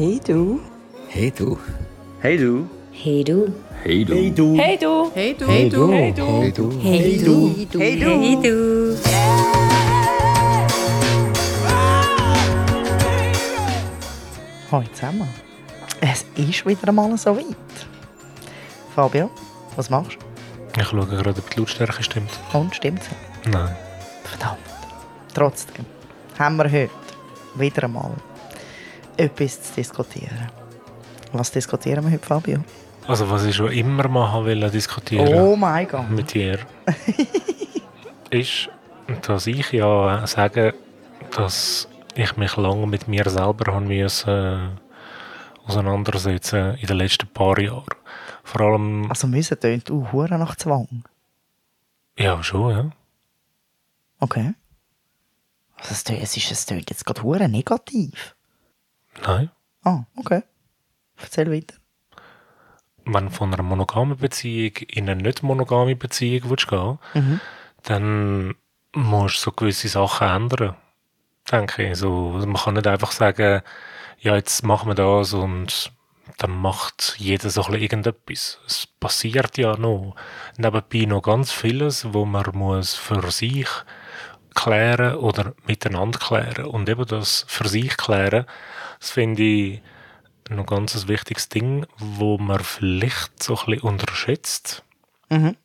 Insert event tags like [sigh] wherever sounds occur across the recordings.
Hey du. Hey du. Hey du. Hey du. Hey du. Hey du. Hey du. Hey du. Hey du. Hey du. Hey du. Hey du. Hey du. Hallo zusammen. Es ist wieder einmal so weit. Fabio, was machst du? Ich schaue gerade, ob die Lautstärke stimmt. Und stimmt's? Nein. Verdammt. Trotzdem haben wir heute wieder einmal etwas zu diskutieren. Was diskutieren wir heute, Fabio? Also, was ich schon immer mal haben wollte diskutieren Oh mein Gott. mit dir, [laughs] ist, dass ich ja sage, dass ich mich lange mit mir selber haben müssen, äh, auseinandersetzen in den letzten paar Jahren. Vor allem, Also müssen tönt du hure nach Zwang. ja schon, ja. Okay. Also es tönt jetzt gerade hure negativ. Nein. Ah, okay. Erzähl weiter. Wenn du von einer monogamen Beziehung in eine nicht monogame Beziehung willst gehen Mhm. dann musst du so gewisse Sachen ändern. Denke ich. So, man kann nicht einfach sagen, ja, jetzt machen wir das und dann macht jeder so ein irgendetwas. Es passiert ja noch nebenbei noch ganz vieles, wo man muss für sich klären oder miteinander klären. Und eben das für sich klären, das finde ich noch ganz ein wichtiges Ding, wo man vielleicht so ein bisschen unterschätzt. Mhm.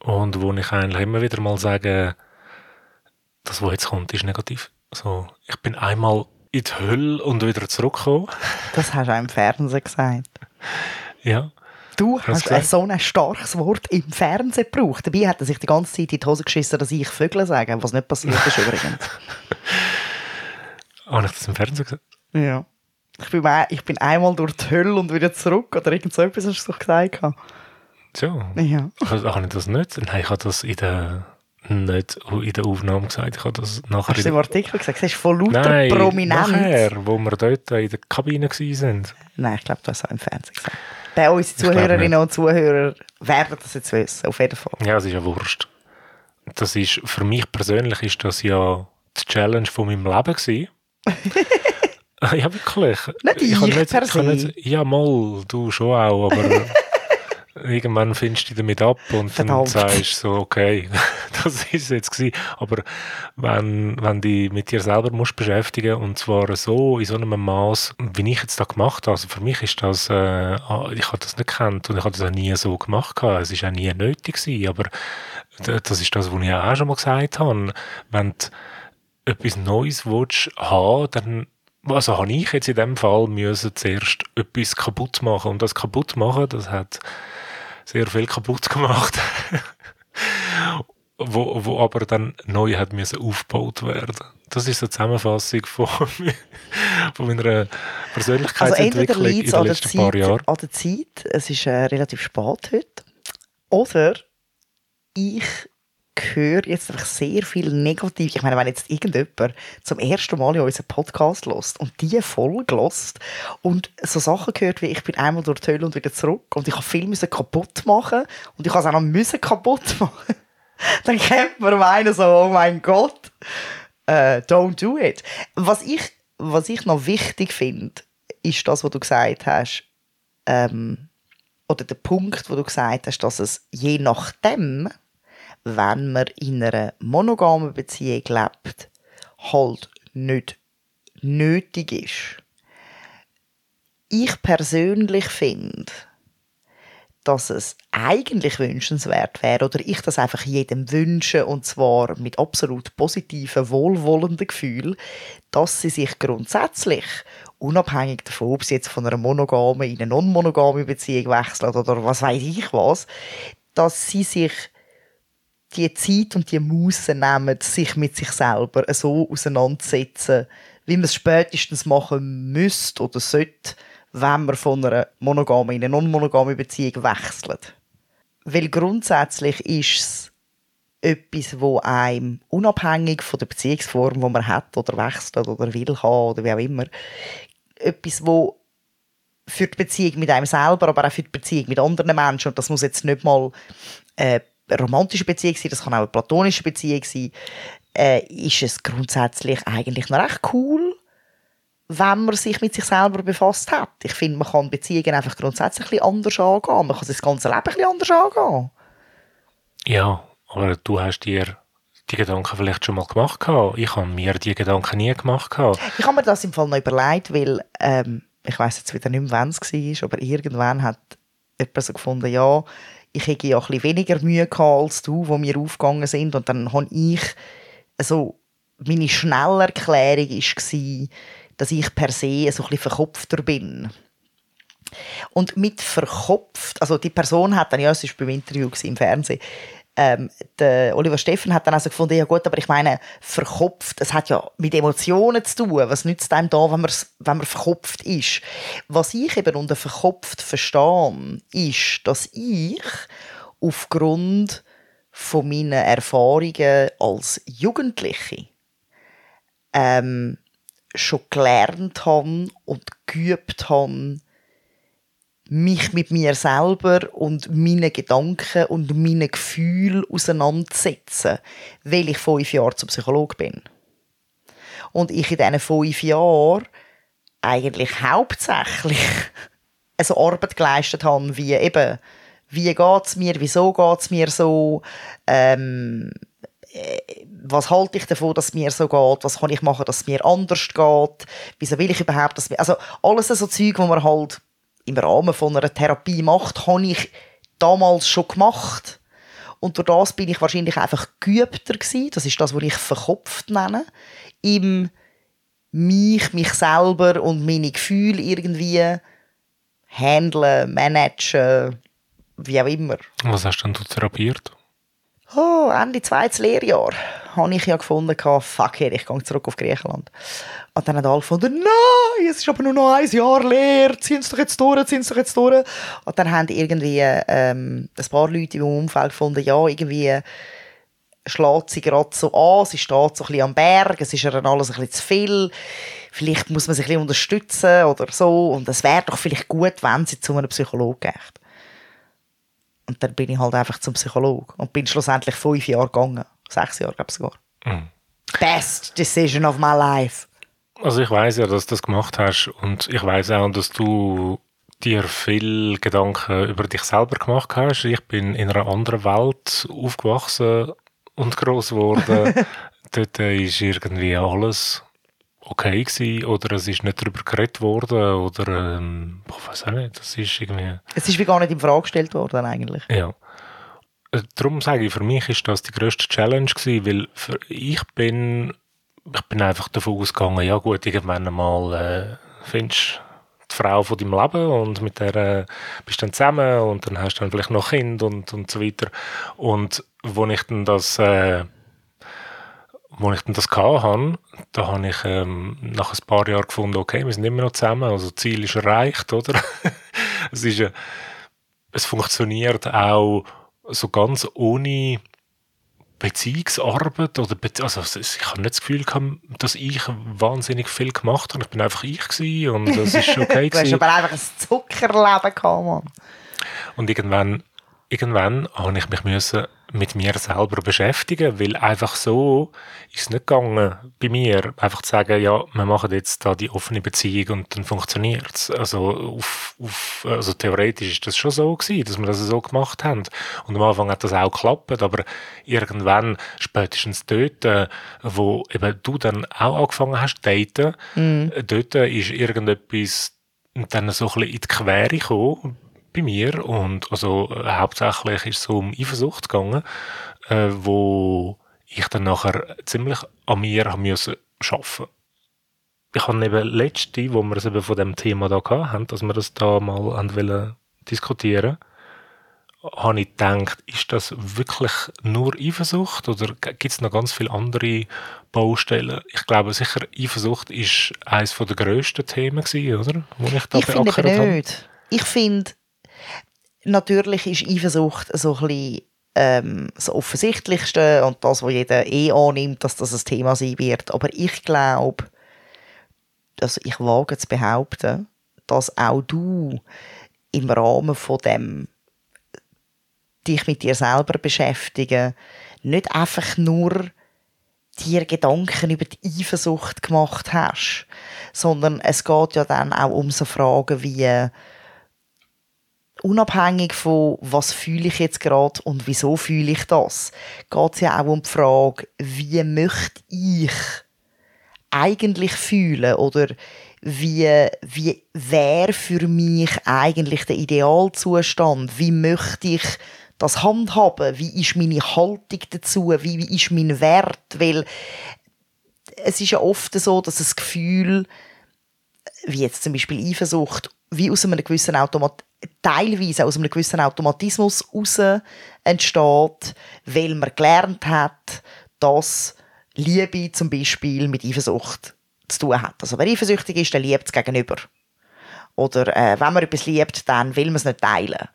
Und wo ich eigentlich immer wieder mal sage, das, was jetzt kommt, ist negativ. So, ich bin einmal in die Hölle und wieder zurückgekommen. Das hast du auch im Fernsehen gesagt. [laughs] Ja. Du Hast äh, so ein starkes Wort im Fernsehen gebraucht. Dabei hat er sich die ganze Zeit in die Hose geschissen, dass ich Vögel sage, was nicht passiert ist übrigens. [laughs] Habe ich das im Fernsehen gesagt? Ja. Ich bin, ich bin einmal durch die Hölle und wieder zurück. Oder irgend so etwas hast du doch gesagt. So. Ja. Also, habe ich das nicht? Nein, ich habe das in der, nicht in der Aufnahme gesagt. Ich habe das nachher Hast du im Artikel gesagt? Das ist von lauter Nein, Prominenz. nachher, wo wir dort in der Kabine waren. Nein, ich glaube, du hast es auch im Fernsehen gesagt. Bei unseren glaub Zuhörerinnen und Zuhörern werden das jetzt wissen. Auf jeden Fall. Ja, es ist ja wurscht. Das ist, für mich persönlich ist das ja die Challenge von meinem Leben gewesen. [laughs] ja, wirklich. Nicht Ich kann ich per kann se. ja, mal, du schon auch, aber [laughs] irgendwann findest du dich damit ab und Verdammt. dann sagst du so, okay, [laughs] das ist es jetzt gewesen. Aber wenn, wenn du dich mit dir selber musst beschäftigen und zwar so, in so einem Maß, wie ich jetzt da gemacht habe, also für mich ist das, äh, ah, ich habe das nicht gekannt und ich habe das auch nie so gemacht gehabt. Es ist auch nie nötig gewesen, aber das ist das, was ich auch schon mal gesagt habe. Wenn du etwas Neues willst haben, dann also habe ich jetzt in dem Fall müssen zuerst etwas kaputt machen und das kaputt machen, das hat sehr viel kaputt [laughs] gemacht, wo, wo aber dann neu hat müssen aufgebaut werden. Das ist eine Zusammenfassung von, von meiner Also entweder Persönlichkeitsentwicklung liegt in es den an, der letzten paar Jahren. Zeit- an der Zeit, es ist äh, relativ spät heute, oder ich höre jetzt einfach sehr viel negativ. Ich meine, wenn jetzt irgendjemand zum ersten Mal in unseren Podcast lost und die Folge lost und so Sachen gehört wie ich bin einmal durch die Hölle und wieder zurück und ich habe viel müssen kaputt machen und ich habe es auch noch kaputt machen, [laughs] dann kennt man meinen so, oh mein Gott, äh, don't do it. Was ich, was ich noch wichtig finde, ist das, was du gesagt hast, ähm, oder der Punkt, wo du gesagt hast, dass es je nachdem, wenn man in einer monogamen Beziehung lebt, halt nicht nötig ist. Ich persönlich finde, dass es eigentlich wünschenswert wäre oder ich das einfach jedem wünsche und zwar mit absolut positiven, wohlwollenden Gefühl, dass sie sich grundsätzlich unabhängig davon, ob sie jetzt von einer monogamen in eine non-monogame Beziehung wechseln oder was weiß ich was, dass sie sich die Zeit und die Muße nehmen, sich mit sich selber so auseinandersetzen, wie man es spätestens machen müsste oder sollte, wenn man von einer monogamen in eine non-monogame Beziehung wechselt. Weil grundsätzlich ist es etwas, wo einem unabhängig von der Beziehungsform, die man hat oder wechselt oder will haben oder wie auch immer, etwas, wo für die Beziehung mit einem selber, aber auch für die Beziehung mit anderen Menschen, und das muss jetzt nicht mal äh, romantische Beziehung sein, das kann auch eine platonische Beziehung sein, äh, ist es grundsätzlich eigentlich noch recht cool, wenn man sich mit sich selber befasst hat. Ich finde, man kann Beziehungen einfach grundsätzlich ein anders angehen. Man kann das ganze Leben ein bisschen anders angehen. Ja, aber du hast dir die Gedanken vielleicht schon mal gemacht gehabt. Ich habe mir die Gedanken nie gemacht gehabt. Ich habe mir das im Fall noch überlegt, weil ähm, ich weiß jetzt wieder nicht mehr, wann es war, aber irgendwann hat jemand so gefunden, ja, ich hätte ja ein weniger Mühe gehabt als du, wo wir aufgegangen sind und dann habe ich also meine Schnellerklärung war, dass ich per se so ein bisschen verkopfter bin. Und mit verkopft, also die Person hat dann, ja, es war beim Interview im Fernsehen, ähm, der Oliver Steffen hat dann also gefunden, ja gut, aber ich meine, verkopft, es hat ja mit Emotionen zu tun. Was nützt einem da, wenn man, wenn man verkopft ist? Was ich eben unter verkopft verstehe, ist, dass ich aufgrund von meinen Erfahrungen als Jugendliche ähm, schon gelernt habe und geübt habe, mich mit mir selber und meinen Gedanken und meinen Gefühlen auseinanderzusetzen, weil ich fünf Jahre zum Psychologe bin. Und ich in diesen fünf Jahren eigentlich hauptsächlich [laughs] eine Arbeit geleistet habe, wie eben, wie geht es mir, wieso geht es mir so, ähm, äh, was halte ich davon, dass es mir so geht, was kann ich machen, dass es mir anders geht, wieso will ich überhaupt, dass mir, also alles so Zeug, wo man halt im Rahmen von einer Therapie macht, habe ich damals schon gemacht. Und durch das bin ich wahrscheinlich einfach geübter gewesen. Das ist das, was ich verkopft nenne. Im mich, mich selber und meine Gefühle irgendwie handeln, managen, wie auch immer. Was hast denn du therapiert? Oh, Ende zweites Lehrjahr habe ich ja gefunden, fuck it, ich gehe zurück auf Griechenland. Und dann haben alle gefunden, nein, es ist aber nur noch ein Jahr leer, ziehen es doch jetzt durch, ziehen es doch jetzt durch. Und dann haben irgendwie ähm, ein paar Leute im Umfeld gefunden, ja, irgendwie schlägt sie gerade so an, sie steht so ein bisschen am Berg, es ist ihr alles ein bisschen zu viel, vielleicht muss man sich ein bisschen unterstützen oder so und es wäre doch vielleicht gut, wenn sie zu einem Psychologen geht. Und dann bin ich halt einfach zum Psychologen und bin schlussendlich fünf Jahre gegangen. Sechs Jahre, glaube ich sogar. Mhm. Best decision of my life. Also ich weiß ja, dass du das gemacht hast und ich weiß auch, dass du dir viel Gedanken über dich selber gemacht hast. Ich bin in einer anderen Welt aufgewachsen und groß geworden. [laughs] Dort ist irgendwie alles okay gewesen, oder es ist nicht darüber geredet worden oder ähm, ich weiß auch nicht, das ist irgendwie... Es ist wie gar nicht in Frage gestellt worden eigentlich. Ja. Darum sage ich, für mich ist das die grösste Challenge gewesen, weil für, ich bin ich bin einfach davon ausgegangen, ja gut, irgendwann einmal äh, findest die Frau von deinem Leben und mit der äh, bist dann zusammen und dann hast du dann vielleicht noch Kind und, und so weiter. Und wo ich dann das äh, wo ich dann das hatte, da habe ich ähm, nach ein paar Jahren gefunden, okay, wir sind immer noch zusammen, also das Ziel ist erreicht, oder? [laughs] es, ist, äh, es funktioniert auch so ganz ohne Beziehungsarbeit oder Be also ich habe nicht das Gefühl gehabt, dass ich wahnsinnig viel gemacht habe. Ich bin einfach ich gewesen und das ist okay [laughs] du hast aber einfach ein Zuckerleben gehabt, Mann. Und irgendwann, irgendwann habe ich mich müssen mit mir selber beschäftigen, weil einfach so ist es nicht gegangen bei mir, einfach zu sagen, ja, wir machen jetzt da die offene Beziehung und dann funktioniert es. Also, auf, auf, also theoretisch ist das schon so gewesen, dass wir das so gemacht haben. Und am Anfang hat das auch geklappt, aber irgendwann, spätestens dort, äh, wo eben du dann auch angefangen hast zu daten, mm. dort ist irgendetwas dann so ein bisschen in die Quere gekommen, bei mir und also äh, hauptsächlich ist es um Eifersucht gegangen, äh, wo ich dann nachher ziemlich an mir haben müssen schaffen. Ich habe eben letzte, wo wir es eben von dem Thema da hatten, dass wir das da mal wollen diskutieren, habe ich gedacht, ist das wirklich nur Eifersucht oder gibt es noch ganz viele andere Baustellen? Ich glaube sicher, Eifersucht ist eines der grössten Themen gewesen, oder? Wo ich da ich finde nicht. Habe. Ich finde, natürlich ist Eifersucht so ein bisschen ähm, das Offensichtlichste und das, was jeder eh annimmt, dass das ein Thema sein wird. Aber ich glaube, also ich wage zu behaupten, dass auch du im Rahmen von dem dich mit dir selber beschäftigen nicht einfach nur dir Gedanken über die Eifersucht gemacht hast, sondern es geht ja dann auch um so Fragen wie unabhängig von was fühle ich jetzt gerade und wieso fühle ich das, geht es ja auch um die Frage, wie möchte ich eigentlich fühlen oder wie, wie wäre für mich eigentlich der Idealzustand? Wie möchte ich das handhaben? Wie ist meine Haltung dazu? Wie, wie ist mein Wert? Weil es ist ja oft so, dass das Gefühl, wie jetzt zum Beispiel Eifersucht, wie aus einem gewissen Automat teilweise aus einem gewissen Automatismus heraus entsteht, weil man gelernt hat, dass Liebe zum Beispiel mit Eifersucht zu tun hat. Also wer eifersüchtig ist, der liebt es gegenüber. Oder äh, wenn man etwas liebt, dann will man es nicht teilen.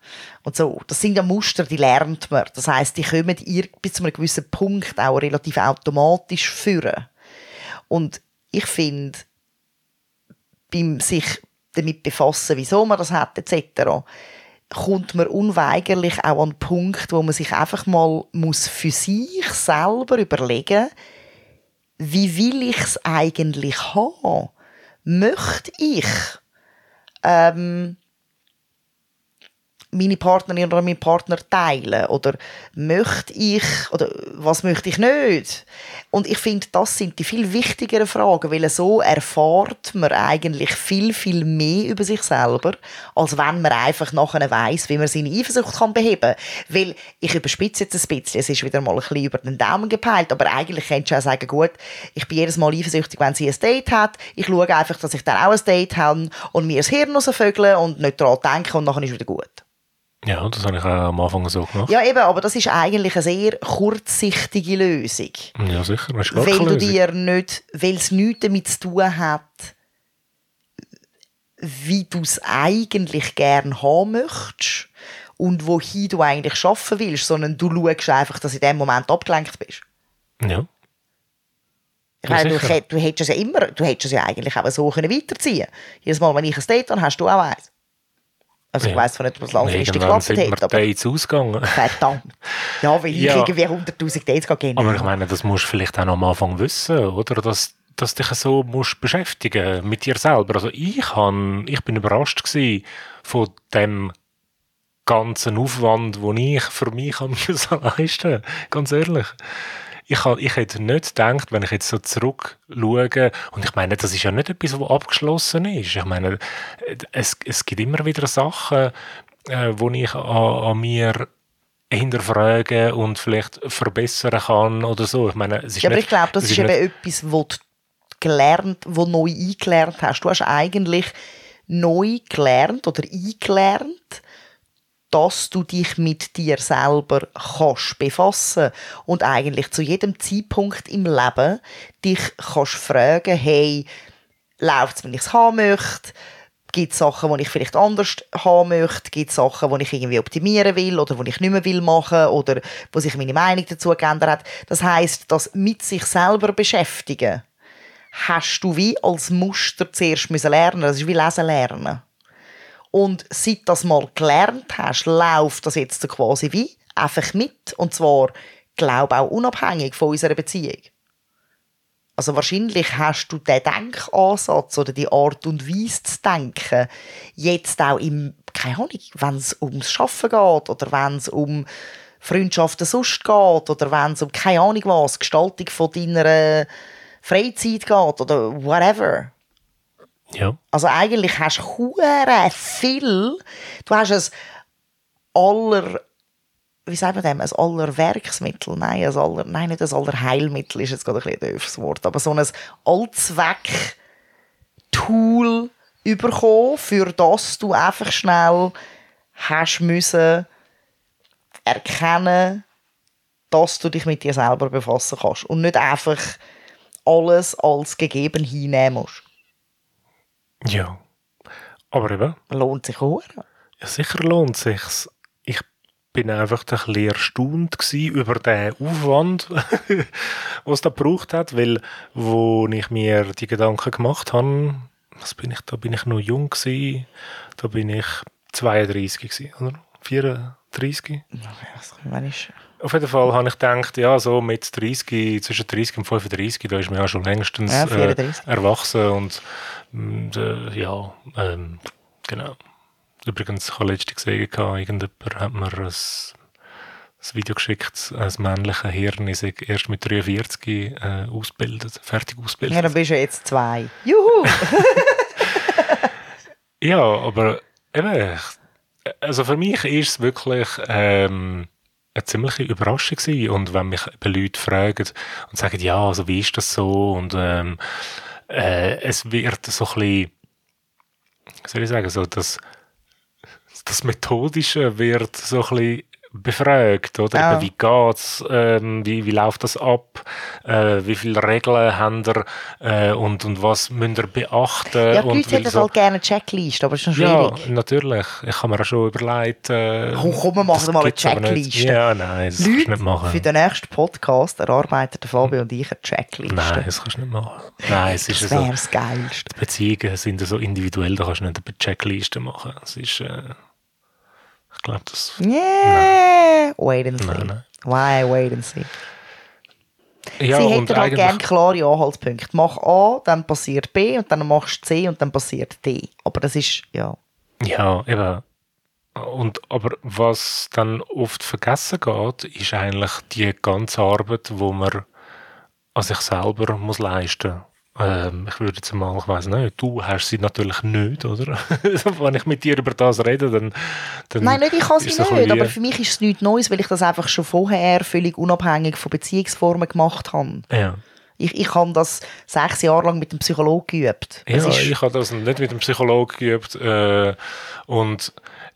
Und so. Das sind ja Muster, die lernt man. Das heißt, die kommen bis zu einem gewissen Punkt auch relativ automatisch führen. Und ich finde, beim sich damit befassen, wieso man das hat, etc., kommt man unweigerlich auch an den Punkt, wo man sich einfach mal muss für sich selber überlegen wie will ich es eigentlich haben? Möchte ich ähm, meine Partnerin oder meinen Partner teilen? Oder möchte ich, oder was möchte ich nicht? Und ich finde, das sind die viel wichtigeren Fragen, weil so erfahrt man eigentlich viel, viel mehr über sich selber, als wenn man einfach nachher weiss, wie man seine Eifersucht kann beheben kann. Weil, ich überspitze jetzt ein bisschen, es ist wieder mal ein bisschen über den Daumen gepeilt, aber eigentlich könntest du auch sagen, gut, ich bin jedes Mal eifersüchtig, wenn sie ein Date hat, ich schaue einfach, dass ich dann auch ein Date habe und mir das Hirn rausvögeln und nicht daran denken und nachher ist wieder gut. Ja, das habe ich auch am Anfang so gemacht. Ja, eben, aber das ist eigentlich eine sehr kurzsichtige Lösung. Ja, sicher. Das ist weil du dir nicht, weil es nichts damit zu tun hat, wie du es eigentlich gerne haben möchtest und wohin du eigentlich schaffen willst, sondern du schaust einfach, dass du in dem Moment abgelenkt bist. Ja. Ich meine, du, du hättest es ja immer, du hättest es ja eigentlich auch so können weiterziehen Jedes Mal, wenn ich ein Date habe, hast du auch eins. Also ich weiss von nicht, was langfristig geklappt hat. Aber Dates ausgegangen. Verdammt. Ja, weil [laughs] ja. ich irgendwie 100'000 Dates gehen Aber ich meine, das musst du vielleicht auch am Anfang wissen, oder? Dass, dass dich so musst beschäftigen mit dir selber. Also ich, han, ich bin überrascht von dem ganzen Aufwand, den ich für mich [laughs] leisten musste. Ganz ehrlich ich, ich hätte nicht gedacht, wenn ich jetzt so zurückschaue, und ich meine, das ist ja nicht etwas, was abgeschlossen ist. Ich meine, es, es gibt immer wieder Sachen, äh, wo ich an, an mir hinterfragen und vielleicht verbessern kann oder so. Ich meine, es ist ja, aber nicht, ich glaube, das ist, ist eben etwas, wo du gelernt, wo neu eingelernt hast. Du hast eigentlich neu gelernt oder eingelernt, dass du dich mit dir selber kannst befassen und eigentlich zu jedem Zeitpunkt im Leben dich kannst fragen, hey, läuft es, wenn ich es haben möchte? Gibt es Sachen, die ich vielleicht anders haben möchte? Gibt es Sachen, die ich irgendwie optimieren will oder die ich nicht mehr will machen oder wo sich meine Meinung dazu geändert hat? Das heißt, das mit sich selber beschäftigen hast du wie als Muster zuerst müssen lernen. Das ist wie Lesen lernen. Und seit das mal gelernt hast, läuft das jetzt quasi wie einfach mit. Und zwar, glaube auch unabhängig von unserer Beziehung. Also wahrscheinlich hast du den Denkansatz oder die Art und Weise zu denken jetzt auch im, keine Ahnung, wenn es ums Schaffen geht oder wenn es um Freundschaften sonst geht oder wenn es um keine Ahnung was, Gestaltung von deiner Freizeit geht oder whatever. Ja. Also eigentlich hast du viel, du hast es aller, wie sagt man dem, ein aller Werksmittel, nein, ein aller, nein, nicht ein aller Heilmittel, ist jetzt gerade ein bisschen ein Wort, aber so ein Allzweck-Tool bekommen, für das du einfach schnell hast müssen erkennen, dass du dich mit dir selber befassen kannst und nicht einfach alles als gegeben hinnehmen musst. Ja. Aber eben. Lohnt sich auch. Ja, sicher lohnt sich Ich bin einfach ein bisschen erstaunt über den Aufwand, [laughs] was es da gebraucht hat, weil, wo ich mir die Gedanken gemacht habe, was bin ich, da bin ich noch jung gewesen, da bin ich 32 gewesen, oder? 34? Wann ist Auf jeden Fall habe ich gedacht, ja, so mit 30, zwischen 30 und 35, da ist man ja schon längstens Ja, äh, 34. erwachsen und mm, äh, ja, ähm, genau. Übrigens, ich habe letztens gesehen, gehabt, irgendjemand hat mir ein, ein Video geschickt, ein männliches Hirn ist erst mit 43 äh, ausgebildet, fertig ausgebildet. Ja, dann bist du ja jetzt zwei. Juhu! [laughs] Ja, aber eben, also für mich ist es wirklich ähm, eine ziemliche Überraschung gewesen. Und wenn mich Leute fragen und sagen, ja, also wie ist das so? Und ähm, äh, es wird so ein bisschen, wie soll ich sagen, so das, das Methodische wird so ein bisschen befragt, oder? Ja. Eben, wie geht's, ähm, wie, wie läuft das ab, äh, wie viele Regeln haben ihr äh, und, und was müsst ihr beachten? Ja, die Leute hätten so- halt gerne eine Checkliste, aber es ist noch ja, schwierig. natürlich. Ich habe mir auch schon überlegt. Äh, Komm, komm, wir machen mal eine. Checkliste. Ja, nein, das kannst du nicht Leute, machen. für den nächsten Podcast erarbeiten der Fabio und ich eine Checkliste. Nein, das kannst du nicht machen. Nein, es ist das so. wäre das Geilste. Die Beziehungen sind so individuell, da kannst du nicht eine Checkliste machen. Es ist, äh, ich glaube, das. Yeah! Wait and see. Nein, nein. Why wait and see? Ja, Sie hätten eigentlich. gerne klare Anhaltspunkte. Mach A, dann passiert B und dann machst du C und dann passiert D. Aber das ist, ja. Ja, eben. Und, aber was dann oft vergessen geht, ist eigentlich die ganze Arbeit, wo man an sich selber muss leisten muss. Ähm, ich würde jetzt mal, ich weiss nicht, du hast sie natürlich nicht, oder? [laughs] Wenn ich mit dir über das rede, dann. dann Nein, nicht, ich kann sie nicht, aber für mich ist es nichts Neues, weil ich das einfach schon vorher völlig unabhängig von Beziehungsformen gemacht habe. Ja. Ich, ich habe das sechs Jahre lang mit dem Psychologen geübt. Ja, Es ist, ich habe das nicht mit dem Psychologen geübt. Äh, und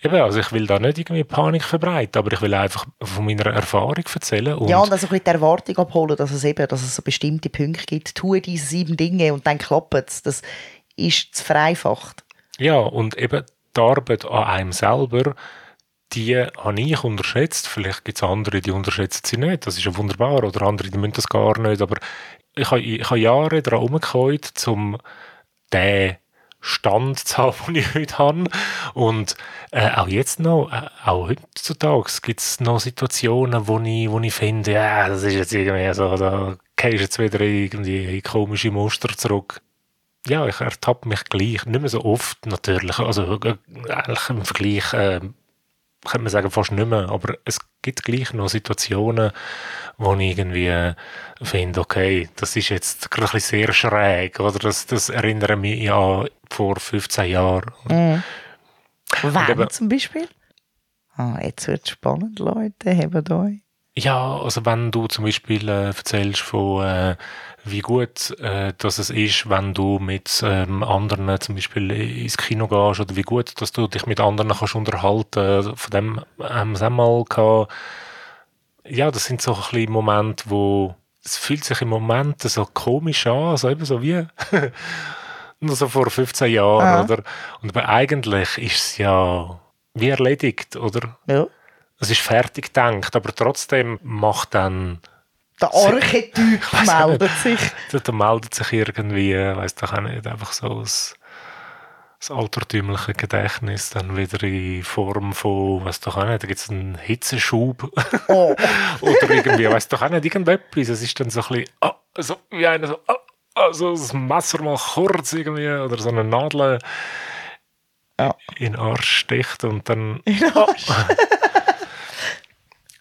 eben, also ich will da nicht irgendwie Panik verbreiten, aber ich will einfach von meiner Erfahrung erzählen. Und ja, und also ein bisschen die Erwartung abholen, dass es eben, dass es so bestimmte Punkte gibt. Tue diese sieben Dinge und dann klappt es. Das ist zu vereinfacht. Ja, und eben die Arbeit an einem selber, die habe ich unterschätzt. Vielleicht gibt es andere, die unterschätzen sie nicht. Das ist ja wunderbar. Oder andere, die müssen das gar nicht. Aber ich habe, ich habe Jahre daran herumgekäut, um den Stand zu haben, [laughs] den ich heute habe. Und äh, auch jetzt noch, äh, auch heutzutage gibt es noch Situationen, wo ich, wo ich finde, ja, das ist jetzt irgendwie so, da gehst jetzt wieder irgendwie komische Muster zurück. Ja, ich ertappe mich gleich, nicht mehr so oft natürlich, also äh, eigentlich im Vergleich, äh, könnte man sagen, fast nicht mehr, aber es gibt gleich noch Situationen, wo ich irgendwie finde, okay, das ist jetzt gerade sehr schräg, oder das, das erinnert mich ja vor 15 Jahren. Mhm. Wann eben- zum Beispiel? Ah, jetzt wird es spannend, Leute. Hebt euch. Ja, also wenn du zum Beispiel äh, erzählst von äh, wie gut äh, dass es ist, wenn du mit ähm, anderen zum Beispiel ins Kino gehst oder wie gut, dass du dich mit anderen kannst unterhalten. Von dem haben wir es auch mal gehabt. Ja, das sind so ein bisschen Momente, wo es fühlt sich im Moment so komisch an, also eben so wie [laughs] nur so vor 15 Jahren, Ja. oder? Und aber eigentlich ist es ja wie erledigt, oder? Ja. Es ist fertig gedacht, aber trotzdem macht dann, Der Archetyp [laughs] auch meldet sich. da, da meldet sich irgendwie, weiß doch auch nicht, einfach so das, das altertümliche Gedächtnis dann wieder in Form von, weiß doch auch nicht, da gibt es einen Hitzeschub Oh. [laughs] oder irgendwie, weiß doch auch nicht, irgendetwas. Es ist dann so ein bisschen, ah, so wie einer so, ah, ah, so das Messer mal kurz irgendwie oder so eine Nadel Ja. in den Arsch sticht und dann Ja. [laughs]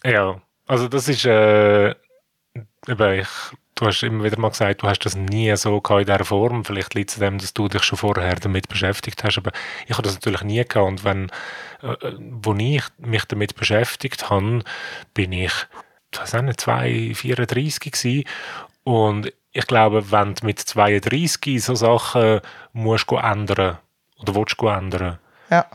Ja, also das ist, äh, eben, ich, du hast immer wieder mal gesagt, du hast das nie so gehabt in dieser Form. Vielleicht liegt es dem, dass du dich schon vorher damit beschäftigt hast, aber ich habe das natürlich nie gehabt. Und wenn, äh, wo ich mich damit beschäftigt habe, bin ich, ich weiß nicht, 2, 34 gewesen. Und ich glaube, wenn du mit 32 so Sachen musst go ändern oder willst go ändern, ja.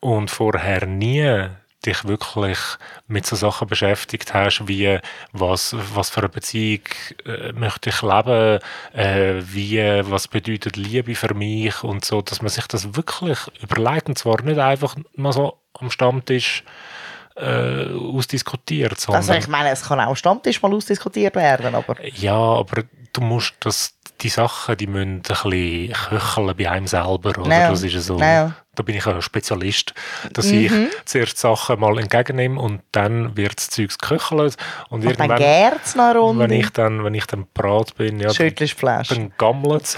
und vorher nie dich wirklich mit so Sachen beschäftigt hast, wie was, was für eine Beziehung äh, möchte ich leben, äh, wie, was bedeutet Liebe für mich und so, dass man sich das wirklich überlegt und zwar nicht einfach mal so am Stammtisch äh, ausdiskutiert, sondern Also ich meine, es kann auch am Stammtisch mal ausdiskutiert werden, aber ja, aber du musst das die Sachen, die müssen ein bisschen köcheln bei einem selber. Oder? Ja. Das ist so, Ja. Da bin ich ein Spezialist, dass Mhm. ich zuerst Sachen mal entgegennehme und dann wird das Zeug geköchelt. Und, Und dann irgendwann, gärt es noch Runde. wenn ich dann, wenn ich dann parat bin, ja, dann, Schüttelst Flasche. dann gammelt es.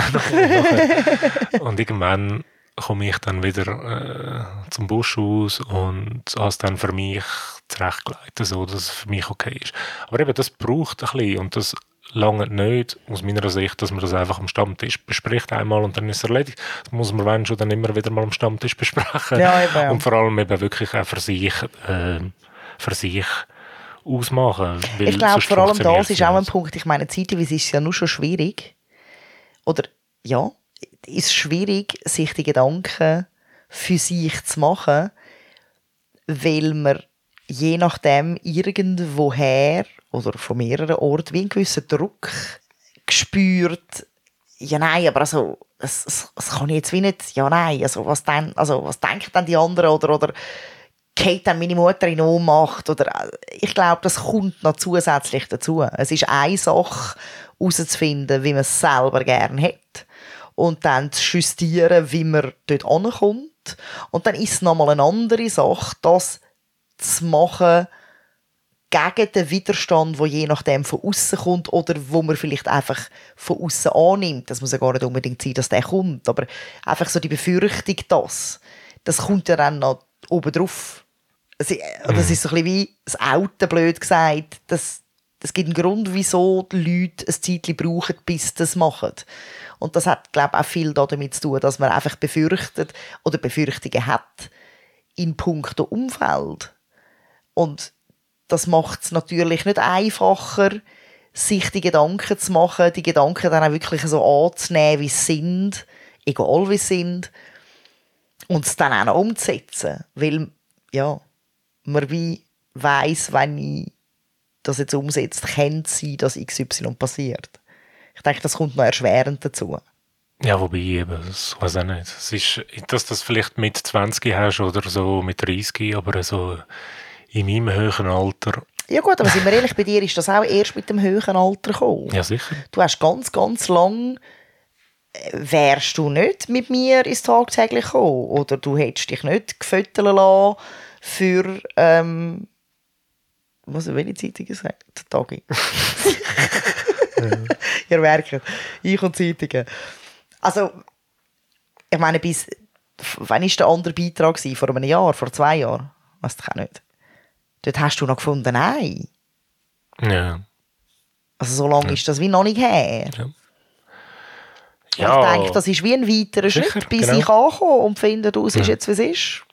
und, und irgendwann komme ich dann wieder äh, zum Busch aus und habe es dann für mich zurechtgelegt, so dass es für mich okay ist. Aber eben, das braucht ein bisschen und das lange nicht, aus meiner Sicht, dass man das einfach am Stammtisch bespricht einmal und dann ist es erledigt. Das muss man, wenn schon, dann immer wieder mal am Stammtisch [laughs] besprechen. Ja, eben, ja. Und vor allem eben wirklich auch für sich, äh, für sich ausmachen. Ich glaube, vor allem das ist auch ein. Punkt. Ich meine, zeitweise ist es ja nur schon schwierig. Oder, ja, ist schwierig, sich die Gedanken für sich zu machen, weil man je nachdem irgendwoher oder von mehreren Orten wie einen gewissen Druck spürt. Ja, nein, aber also, es, es, es kann jetzt wie nicht, ja, nein, also was, denn, also, was denken dann die anderen oder, oder geht dann meine Mutter in Ohnmacht oder äh, ich glaube, das kommt noch zusätzlich dazu. Es ist eine Sache, herauszufinden, wie man es selber gerne hat und dann zu justieren, wie man dort ankommt. Und dann ist es nochmal eine andere Sache, das zu machen gegen den Widerstand, der je nachdem von außen kommt oder wo man vielleicht einfach von außen annimmt. Das muss ja gar nicht unbedingt sein, dass der kommt, aber einfach so die Befürchtung, dass das kommt ja dann noch oben drauf. I- Das ist so ein bisschen wie das Auto, blöd gesagt. Das, es gibt einen Grund, wieso die Leute ein Zeitchen brauchen, bis das machen. Und das hat, glaube ich, auch viel damit zu tun, dass man einfach befürchtet oder Befürchtungen hat in puncto Umfeld. Und das macht es natürlich nicht einfacher, sich die Gedanken zu machen, die Gedanken dann auch wirklich so anzunehmen, wie sie sind, egal wie sie sind, und es dann auch noch umzusetzen. Weil, ja, man wie weiss, wenn ich das jetzt umsetze, könnte es sein, dass XY passiert. Ich denke, das kommt noch erschwerend dazu. Ja, wobei eben, das weiß ich nicht. Es ist, dass du das vielleicht mit 20 hast oder so mit 30, aber so in meinem höheren Alter, Ja gut, aber sind wir ehrlich, bei dir ist das auch erst mit dem höheren Alter gekommen. ja sicher. Du hast ganz, ganz lang äh, wärst du nicht mit mir ins Tagtäglich gekommen. Oder du hättest dich nicht gefüttern lassen für, ähm, was, welche Zeitung gesagt? Tagi. [laughs] Ihr merkt, ich und Zeitungen. Also, ich meine, bis, wann war der andere Beitrag? Gewesen? Vor einem Jahr, vor zwei Jahren? Weiß ich auch nicht. Dort hast du noch gefunden, nein. Ja. Also so lange ist das wie noch nicht her. Ja. Ich denke, das ist wie ein weiterer Sicher, Schritt, bis genau. ich ankomme und finde, du, es ist Ja. jetzt, wie es ist.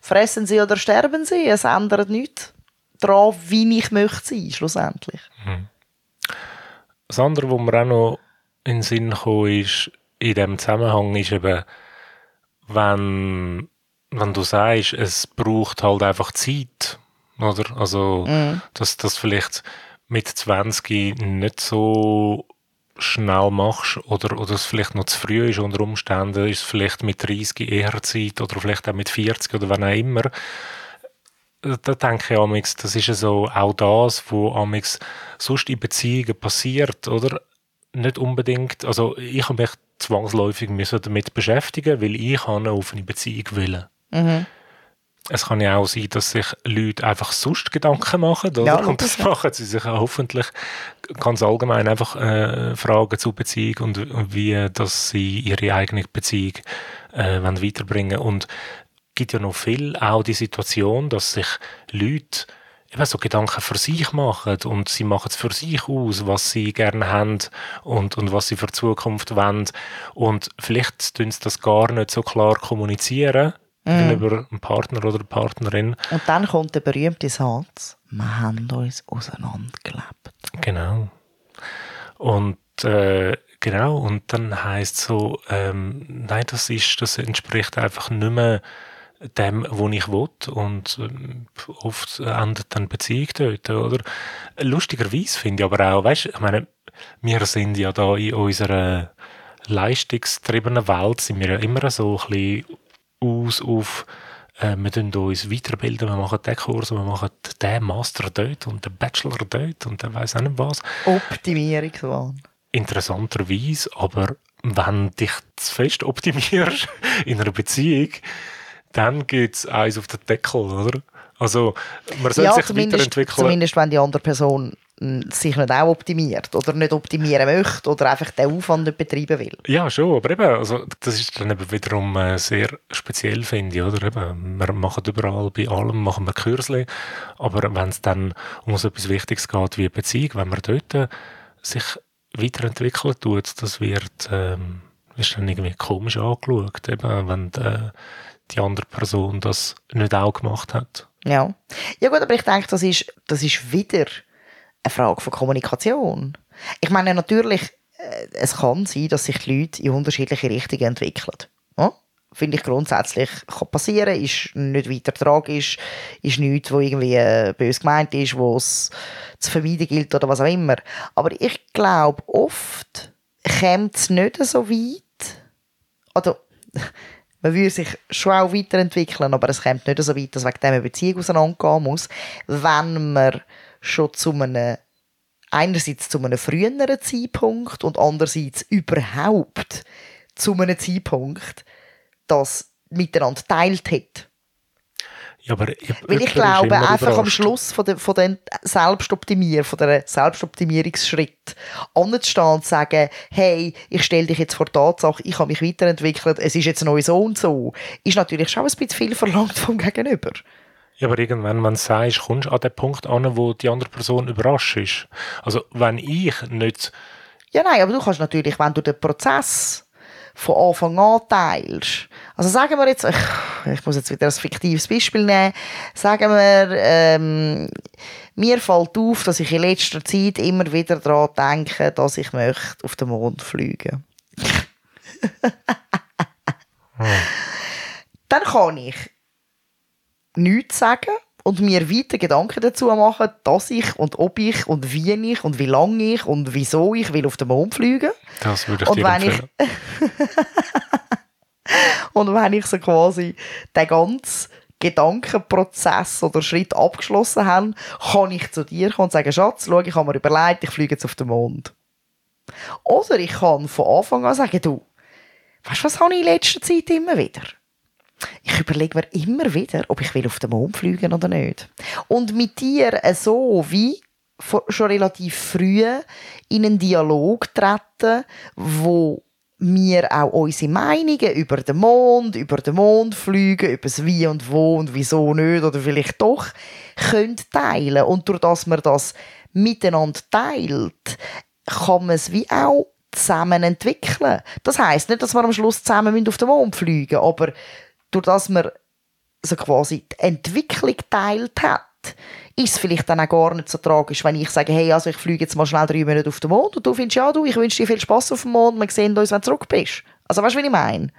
Fressen sie oder sterben sie, es ändert nichts daran, wie ich möchte sein, schlussendlich. Das andere, was mir auch noch in den Sinn gekommen ist, in diesem Zusammenhang, ist eben, wenn, wenn du sagst, es braucht halt einfach Zeit, oder? Also, dass das vielleicht mit 20 nicht so schnell machst oder, oder es vielleicht noch zu früh ist unter Umständen, ist es vielleicht mit 30 eher Zeit oder vielleicht auch mit 40 oder wann auch immer. Da denke ich amix, das ist ja so auch das, wo amix sonst in Beziehungen passiert, oder? Nicht unbedingt, also ich habe mich zwangsläufig müssen damit beschäftigen, weil ich eine offene Beziehung will. Es kann ja auch sein, dass sich Leute einfach sonst Gedanken machen, oder? Ja, und das machen sie sich auch hoffentlich ganz allgemein einfach äh, Fragen zur Beziehung und, und wie, dass sie ihre eigene Beziehung äh, wollen weiterbringen. Und gibt ja noch viel auch die Situation, dass sich Leute eben so Gedanken für sich machen und sie machen es für sich aus, was sie gerne haben und, und was sie für die Zukunft wollen. Und vielleicht tun sie das gar nicht so klar kommunizieren gegenüber einem Partner oder einer Partnerin. Und dann kommt der berühmte Satz, wir haben uns auseinandergelebt. Genau. Und äh, genau, und dann heißt so, ähm, nein, das ist, das entspricht einfach nicht mehr dem, wo ich will. Und ähm, oft endet dann Beziehung dort, oder? Lustigerweise finde ich aber auch, weißt du, ich meine, wir sind ja da in unserer leistungstriebenen Welt, sind wir ja immer so ein bisschen aus auf äh, wir tun uns weiterbilden, wir machen den Kurs, wir machen den Master dort und den Bachelor dort und dann weiss auch nicht was. Optimierungswahn. interessanterweise, aber wenn dich zu fest optimierst [laughs] in einer Beziehung, dann gibt es eins auf den Deckel, oder? Also, man sollte ja, sich zumindest, weiterentwickeln. zumindest wenn die andere Person sich nicht auch optimiert oder nicht optimieren möchte oder einfach den Aufwand nicht betreiben will. Ja, schon, aber eben, also, das ist dann eben wiederum äh, sehr speziell, finde ich, oder? Eben, wir machen überall, bei allem machen wir Kürzle, aber wenn es dann um so etwas Wichtiges geht wie Beziehung, wenn man dort äh, sich weiterentwickeln tut, das wird, ähm, ist dann irgendwie komisch angeschaut, eben, wenn äh, die andere Person das nicht auch gemacht hat. Ja. Ja gut, aber ich denke, das ist, das ist wieder eine Frage von Kommunikation. Ich meine natürlich, äh, es kann sein, dass sich die Leute in unterschiedliche Richtungen entwickeln. Ja? Finde ich grundsätzlich kann passieren, ist nicht weiter tragisch, ist nichts, wo irgendwie äh, bös gemeint ist, wo es zu vermeiden gilt oder was auch immer. Aber ich glaube, oft kommt es nicht so weit, oder [laughs] man würde sich schon auch weiterentwickeln, aber es kommt nicht so weit, dass wegen dem eine Beziehung auseinandergehen muss, wenn man schon zu einem einerseits zu einem früheren Zeitpunkt und andererseits überhaupt zu einem Zeitpunkt das miteinander teilt hat. Ja, aber Weil ich glaube, einfach am Schluss von, der, von den Selbstoptimier, von der Selbstoptimierungsschritt anzustehen und zu sagen, hey, ich stelle dich jetzt vor die Tatsache, ich habe mich weiterentwickelt, es ist jetzt neu so und so, ist natürlich schon ein bisschen viel verlangt vom Gegenüber. Ja, aber irgendwann, wenn du sagst, kommst du an den Punkt an, wo die andere Person überrascht ist. Also, wenn ich nicht... Ja, nein, aber du kannst natürlich, wenn du den Prozess von Anfang an teilst. Also sagen wir jetzt, ich, ich muss jetzt wieder ein fiktives Beispiel nehmen, sagen wir, ähm, mir fällt auf, dass ich in letzter Zeit immer wieder daran denke, dass ich möchte auf den Mond fliegen. Hm. Dann kann ich nichts sagen und mir weiter Gedanken dazu machen, dass ich und ob ich und wie ich und wie lange ich und wieso ich will auf den Mond fliegen. Das würde ich Und dir wenn ich, [laughs] und wenn ich so quasi den ganzen Gedankenprozess oder Schritt abgeschlossen habe, kann ich zu dir kommen und sagen, Schatz, schau, ich habe mir überlegt, ich fliege jetzt auf den Mond. Oder ich kann von Anfang an sagen, du, weißt du, was habe ich in letzter Zeit immer wieder? Ich überlege mir immer wieder, ob ich will auf den Mond fliegen oder nicht. Und mit dir so wie schon relativ früh in einen Dialog treten, wo wir auch unsere Meinungen über den Mond, über den Mond fliegen, über das Wie und Wo und Wieso nicht oder vielleicht doch, können teilen. Und durch das man das miteinander teilt, kann man es wie auch zusammen entwickeln. Das heißt nicht, dass wir am Schluss zusammen auf den Mond fliegen, aber durch das man so quasi die Entwicklung teilt hat, ist es vielleicht dann auch gar nicht so tragisch, wenn ich sage, hey, also ich fliege jetzt mal schnell drei Monate auf den Mond und du findest, ja du, ich wünsche dir viel Spaß auf dem Mond, wir sehen uns, wenn du zurück bist. Also weißt du, was ich meine?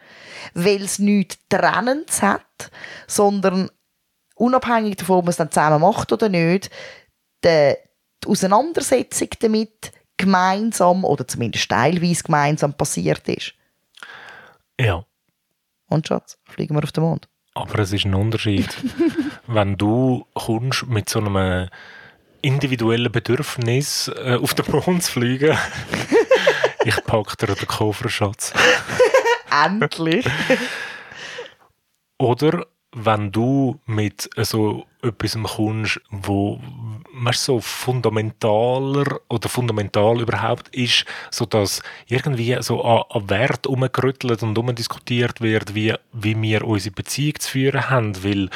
Weil es nichts Trennendes hat, sondern unabhängig davon, ob man es dann zusammen macht oder nicht, die Auseinandersetzung damit gemeinsam oder zumindest teilweise gemeinsam passiert ist. Ja, Und Schatz, fliegen wir auf den Mond. aber es ist ein Unterschied. [laughs] wenn du kommst mit so einem individuellen Bedürfnis äh, auf den Mond zu fliegen, [laughs] ich packe dir den Kofferschatz. [laughs] Endlich! Oder wenn du mit so etwas kommst, wo weißt, so fundamentaler oder fundamental überhaupt ist, so dass irgendwie so an, an Wert umgerüttelt und umdiskutiert wird, wie, wie wir unsere Beziehung zu führen haben, weil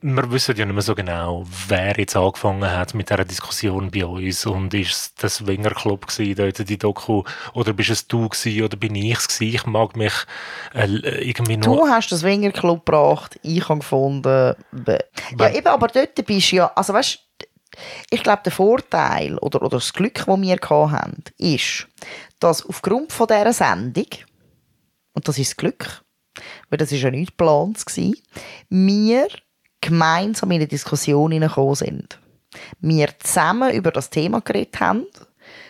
wir wissen ja nicht mehr so genau, wer jetzt angefangen hat mit dieser Diskussion bei uns und ist es der Swingerclub gewesen, dort die Doku, oder bist es du gewesen, oder bin ich es gewesen? Ich mag mich äh, irgendwie nur... Du hast das Wingerclub gebracht, ich habe gefunden. bäh. Ja, eben, aber dort bist du ja. Also, weißt ich glaube, der Vorteil oder, oder das Glück, das wir hatten, ist, dass aufgrund von dieser Sendung, und das ist das Glück, weil das ist ja nicht geplant, wir gemeinsam in eine Diskussion hineingekommen sind. Wir zusammen über das Thema geredet haben,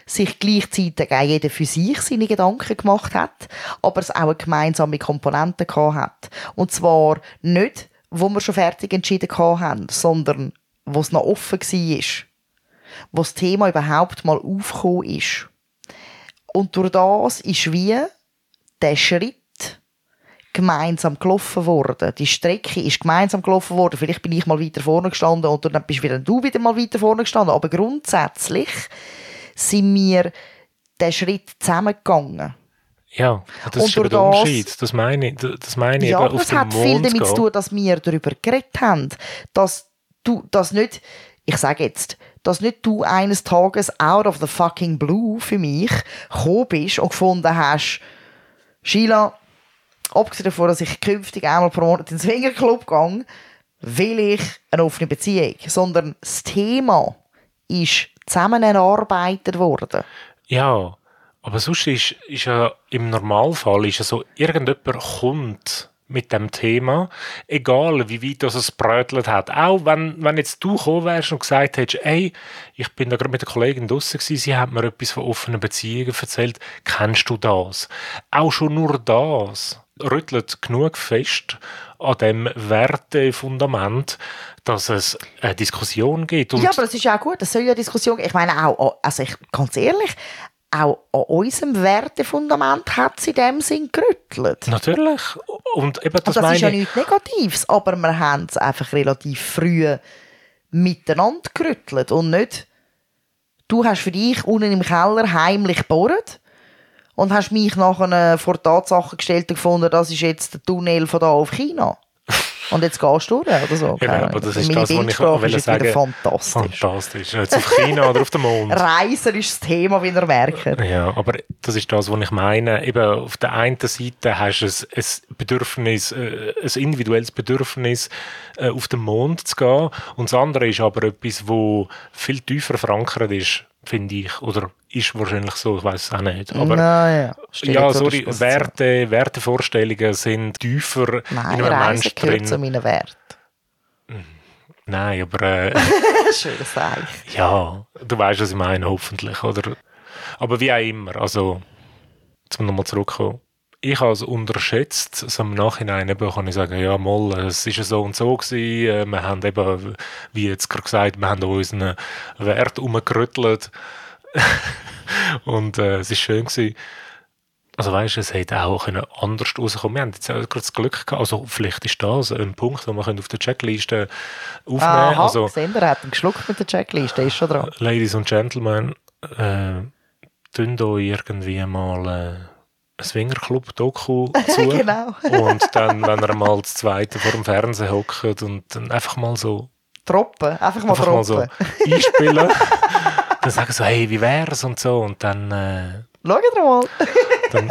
sich gleichzeitig auch jeder für sich seine Gedanken gemacht hat, aber es auch eine gemeinsame Komponente gehabt hat. Und zwar nicht, wo wir schon fertig entschieden haben, sondern wo es noch offen war. Wo das Thema überhaupt mal aufgekommen ist. Und durch das ist wie der Schritt gemeinsam gelaufen worden. Die Strecke ist gemeinsam gelaufen worden. Vielleicht bin ich mal weiter vorne gestanden oder dann bist wieder du wieder mal weiter vorne gestanden. Aber grundsätzlich sind wir den Schritt zusammengegangen. Ja, das Und ist durch der das- Unterschied. Das meine ich, das meine ich Ja, aber den hat viel damit zu tun, dass wir darüber geredet haben, dass du das nicht, ich sage jetzt, dass nicht du eines Tages out of the fucking blue für mich gekommen bist und gefunden hast, Sheila, abgesehen davon, dass ich künftig einmal pro Monat ins Swingerclub gehe, will ich eine offene Beziehung. Sondern das Thema ist zusammen erarbeitet worden. Ja, aber sonst ist, ist ja im Normalfall ist ja so, irgendjemand kommt mit dem Thema, egal wie weit das es brötelt hat. Auch wenn, wenn jetzt du gekommen wärst und gesagt hättest, ey, ich bin da gerade mit der Kollegin draussen gewesen, sie hat mir etwas von offenen Beziehungen erzählt, kennst du das? Auch schon nur das rüttelt genug fest an dem Wertefundament, dass es eine Diskussion gibt. Und Ja, aber das ist auch gut. Das soll ja eine Diskussion geben. Ich meine auch, also ich, ganz ehrlich, auch an unserem Wertefundament hat sie in dem Sinn gerüttelt. Natürlich. Und eben, das, Und das ist ja ich. nichts Negatives, aber wir haben es einfach relativ früh miteinander gerüttelt und nicht, du hast für dich unten im Keller heimlich gebohrt und hast mich nachher vor die Tatsache gestellt und gefunden, das ist jetzt der Tunnel von da auf China. [laughs] Und jetzt gehst du durch, oder so. Eben, Keine aber das ist Meine das, was ich jetzt wieder sagen. fantastisch. Fantastisch. Jetzt auf China oder auf dem Mond. [laughs] Reisen ist das Thema, wie ihr merkt. Ja, aber das ist das, was ich meine. Eben auf der einen Seite hast du ein, ein Bedürfnis, äh, ein individuelles Bedürfnis, äh, auf den Mond zu gehen. Und das andere ist aber etwas, wo viel tiefer verankert ist, finde ich. Oder ist wahrscheinlich so, ich weiß es auch nicht. Aber naja, ja, sorry, Werte, Wertevorstellungen sind tiefer Nein, in einem Menschen gehört zu drin. meinen Werten. Nein, aber äh, [laughs] Schönes Seich. Ja, du weißt, was ich meine, hoffentlich, oder? Aber wie auch immer, also, zum nochmal zurückkommen. Ich habe es unterschätzt, so im Nachhinein eben kann ich sagen, ja, mal, es ist ja so und so gewesen, äh, wir haben eben, wie jetzt gerade gesagt, wir haben unseren Wert umgerüttelt [laughs] und äh, es ist schön gewesen. Also weißt du, es hätte auch können anders rauskommen. Wir haben jetzt gerade das Glück gehabt, also vielleicht ist das ein Punkt, den wir können auf der Checkliste aufnehmen können. Aha, Also, gesehen, er hat ihn geschluckt mit der Checkliste, ist schon dran. Ladies and Gentlemen, äh, tun euch irgendwie mal äh, Swingerclub-Doku [laughs] zu. Genau. Und dann, wenn ihr mal das zweite vor dem Fernseher hockt und dann einfach mal so, Troppen, einfach mal einfach mal so troppen. einspielen, [laughs] dann sagen so, hey, wie wär's und so. Und dann, äh, Schaut ihr mal. dann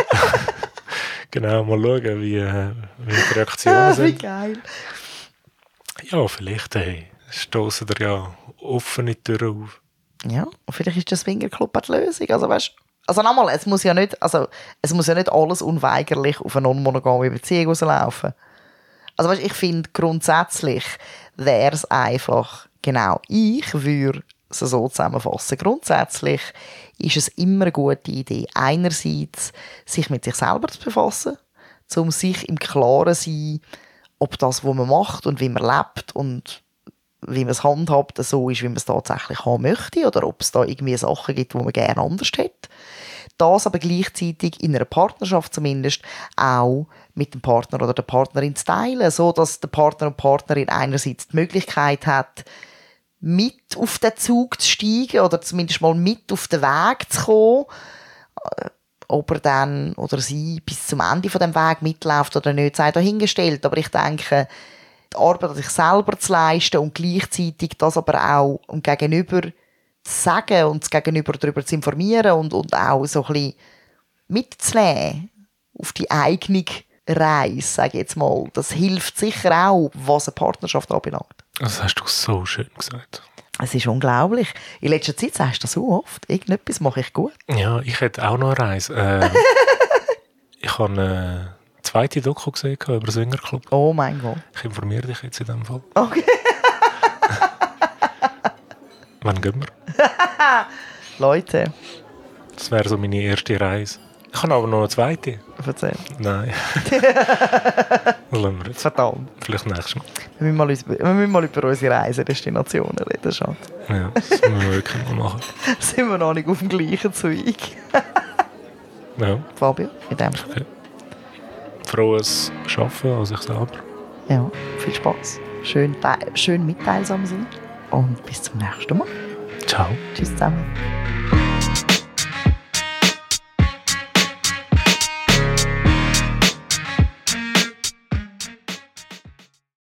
[laughs] genau mal schauen, wie, äh, wie die Reaktionen Ah, wie sind. geil. Ja, vielleicht, hey, stoßen ihr ja offene Türen auf. Ja, und vielleicht ist der Swingerclub auch die Lösung. Also, weißt, also nochmal, es muss ja nicht, also, es muss ja nicht alles unweigerlich auf eine non-monogame Beziehung rauslaufen. Also weißt, ich finde grundsätzlich wäre es einfach, genau, ich würde es so zusammenfassen. Grundsätzlich ist es immer eine gute Idee, einerseits sich mit sich selber zu befassen, um sich im Klaren zu sein, ob das, was man macht und wie man lebt und wie man es handhabt, so ist, wie man es tatsächlich haben möchte oder ob es da irgendwie Sachen gibt, die man gerne anders hätte. Das aber gleichzeitig in einer Partnerschaft zumindest auch mit dem Partner oder der Partnerin zu teilen, so dass der Partner und Partnerin einerseits die Möglichkeit hat, mit auf den Zug zu steigen oder zumindest mal mit auf den Weg zu kommen, Äh, ob er dann oder sie bis zum Ende von dem Weg mitläuft oder nicht, sei dahingestellt. Aber ich denke, die Arbeit an sich selber zu leisten und gleichzeitig das aber auch dem Gegenüber zu sagen und das Gegenüber darüber zu informieren und, und auch so ein bisschen mitzunehmen auf die eigene Reise, sage ich jetzt mal. Das hilft sicher auch, was eine Partnerschaft anbelangt. Das hast du so schön gesagt. Es ist unglaublich. In letzter Zeit sagst du das so oft. Irgendetwas mache ich gut. Ja, ich hätte auch noch eine Reise. Äh, [laughs] ich habe eine zweite Doku gesehen über den Swingerclub. Oh mein Gott. Ich informiere dich jetzt in dem Fall. Okay. Wann gehen wir? [laughs] Leute, Das wäre so meine erste Reise. Ich habe aber noch eine zweite. erzähl. Nein. das [laughs] lassen wir jetzt. Verdammt. Vielleicht nächstes Mal. Wir müssen mal, uns- wir müssen mal über unsere Reisedestinationen reden, Schatz. Ja, das müssen wir wirklich mal machen. [laughs] Sind wir noch nicht auf dem gleichen Zweig? Ja. Fabio, mit dem Sinne. Frohes Schaffen an sich selber. Ja, viel Spaß. Schön, schön mitteilsam sein. Und bis zum nächsten Mal. Ciao. Tschüss zusammen.